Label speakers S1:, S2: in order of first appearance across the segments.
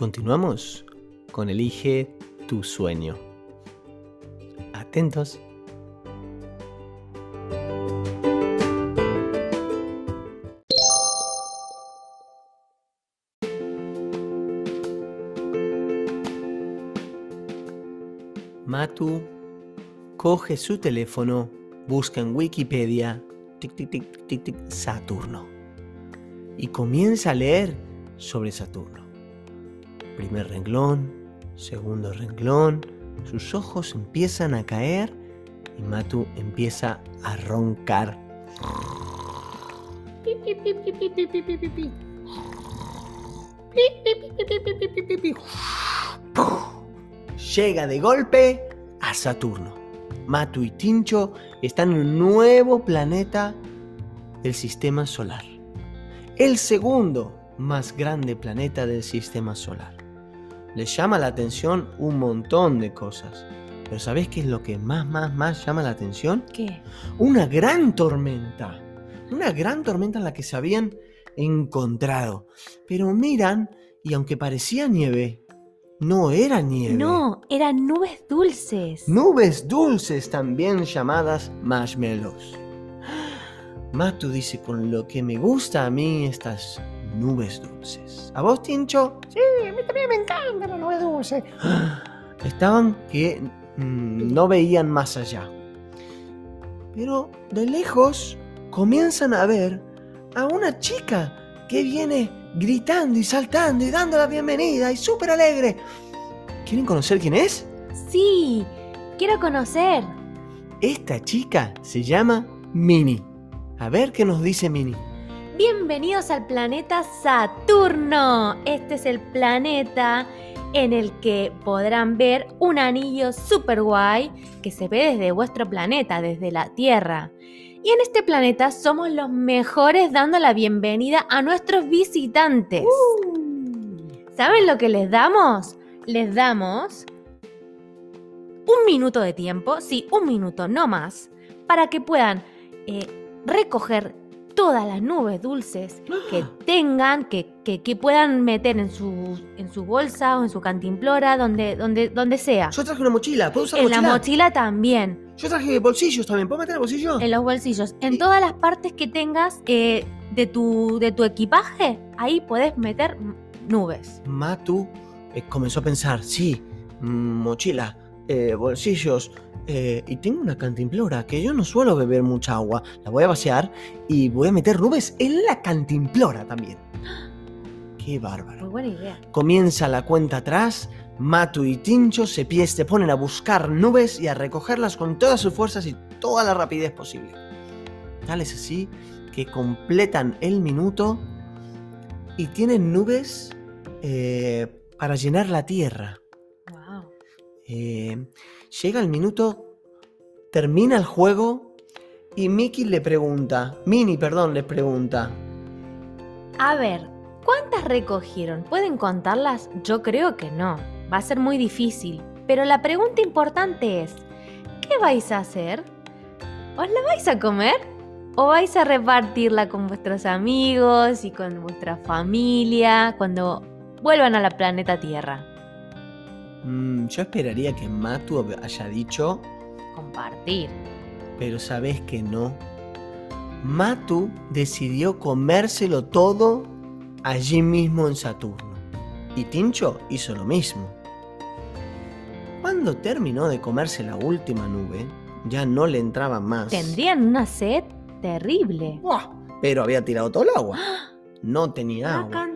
S1: Continuamos con Elige tu sueño. Atentos. Matu coge su teléfono, busca en Wikipedia tic, tic, tic, tic, tic, Saturno y comienza a leer sobre Saturno. Primer renglón, segundo renglón, sus ojos empiezan a caer y Matu empieza a roncar. Llega de golpe a Saturno. Matu y Tincho están en un nuevo planeta del sistema solar. El segundo más grande planeta del sistema solar. Les llama la atención un montón de cosas. Pero ¿sabés qué es lo que más, más, más llama la atención?
S2: ¿Qué?
S1: Una gran tormenta. Una gran tormenta en la que se habían encontrado. Pero miran y aunque parecía nieve, no era nieve.
S2: No, eran nubes dulces.
S1: Nubes dulces también llamadas marshmallows. Matu dice, con lo que me gusta a mí estas nubes dulces. ¿A vos, Tincho?
S3: Sí, a mí también me encantan las nubes dulces.
S1: Estaban que mm, no veían más allá. Pero de lejos comienzan a ver a una chica que viene gritando y saltando y dando la bienvenida y súper alegre. ¿Quieren conocer quién es?
S2: Sí, quiero conocer.
S1: Esta chica se llama Mini. A ver qué nos dice Mini.
S2: Bienvenidos al planeta Saturno. Este es el planeta en el que podrán ver un anillo super guay que se ve desde vuestro planeta, desde la Tierra. Y en este planeta somos los mejores dando la bienvenida a nuestros visitantes. ¿Saben lo que les damos? Les damos un minuto de tiempo, sí, un minuto, no más, para que puedan eh, recoger todas las nubes dulces que tengan, que, que- que puedan meter en su, en su bolsa o en su cantimplora, donde, donde, donde sea.
S1: Yo traje una mochila. ¿Puedo usar
S2: En la
S1: mochila?
S2: mochila también,
S1: Yo traje bolsillos también. ¿Puedo meter el bolsillo?
S2: en los bolsillos, en
S1: Y-
S2: todas las partes que tengas eh, de, tu, de tu equipaje, ahí podés meter nubes.
S1: Matu eh, comenzó a pensar, sí, mm, mochila, eh, bolsillos, eh, y tengo una cantimplora que yo no suelo beber mucha agua. La voy a vaciar y voy a meter nubes en la cantimplora también. Qué
S2: Muy
S1: bárbaro.
S2: buena idea.
S1: Comienza la cuenta atrás. Matu y Tincho se, pie- se ponen a buscar nubes y a recogerlas con todas sus fuerzas y toda la rapidez posible. Tal es así que completan el minuto y tienen nubes eh, para llenar la tierra. Eh, llega el minuto, termina el juego y Mickey le pregunta, Minnie, perdón, le pregunta,
S2: A ver, ¿cuántas recogieron? ¿Pueden contarlas? Yo creo que no. Va a ser muy difícil. Pero la pregunta importante es, ¿qué vais a hacer? ¿Os la vais a comer? ¿O vais a repartirla con vuestros amigos y con vuestra familia cuando vuelvan a la planeta Tierra?
S1: "Mm, yo esperaría que Matu haya dicho,
S2: Compartir.
S1: pero sabes que no. Matu decidió comérselo todo allí mismo en Saturno. Y Tincho hizo lo mismo. Cuando terminó de comerse la última nube, ya no le entraba más.
S2: Tendrían una sed terrible.
S1: ¡Buah! Pero había tirado todo el agua. No tenía agua.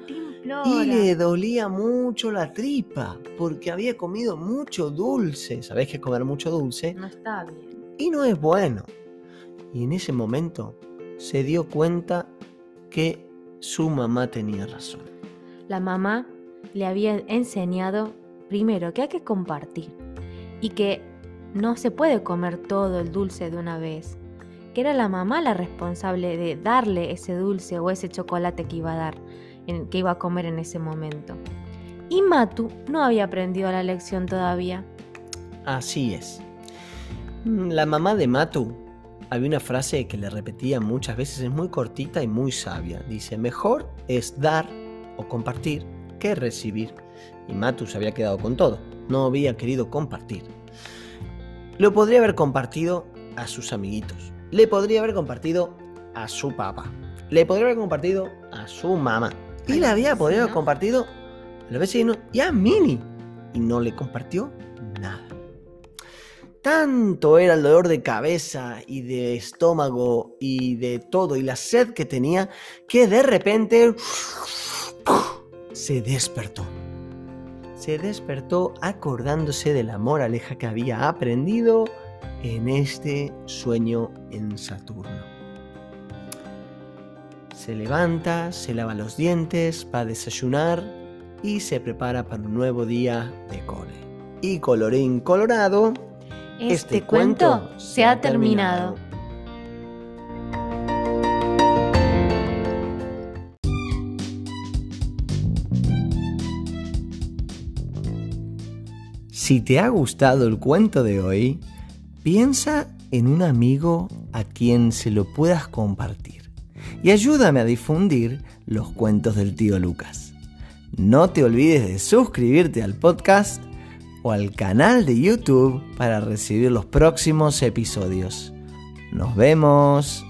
S1: Y le dolía mucho la tripa porque había comido mucho dulce. ¿Sabés que comer mucho dulce?
S2: No está bien.
S1: Y no es bueno. Y en ese momento se dio cuenta que su mamá tenía razón.
S2: La mamá le había enseñado primero que hay que compartir y que no se puede comer todo el dulce de una vez, que era la mamá la responsable de darle ese dulce o ese chocolate que iba a dar, en- que iba a comer en ese momento. Y Matu no había aprendido la lección todavía.
S1: Así es. Mm, La mamá de Matu había una frase que le repetía muchas veces, es muy cortita y muy sabia. Dice, mejor es dar o compartir que recibir. y Matu se había quedado con todo. No había querido compartir. Lo podría haber compartido a sus amiguitos. Le podría haber compartido a su papá. Le podría haber compartido a su mamá. Y
S2: Ay,
S1: le había podido
S2: ¿no?
S1: compartido a los vecinos y a Mini. Y no le compartió nada. Tanto era el dolor de cabeza y de estómago y de todo y la sed que tenía que de repente se despertó. Se despertó acordándose de la moraleja que había aprendido en este sueño en Saturno. Se levanta, se lava los dientes, va a desayunar y se prepara para un nuevo día de cole. Y colorín colorado,
S2: Este, cuento se ha terminado.
S1: Si te ha gustado el cuento de hoy, piensa en un amigo a quien se lo puedas compartir y ayúdame a difundir los cuentos del tío Lucas. No te olvides de suscribirte al podcast o al canal de YouTube para recibir los próximos episodios. Nos vemos.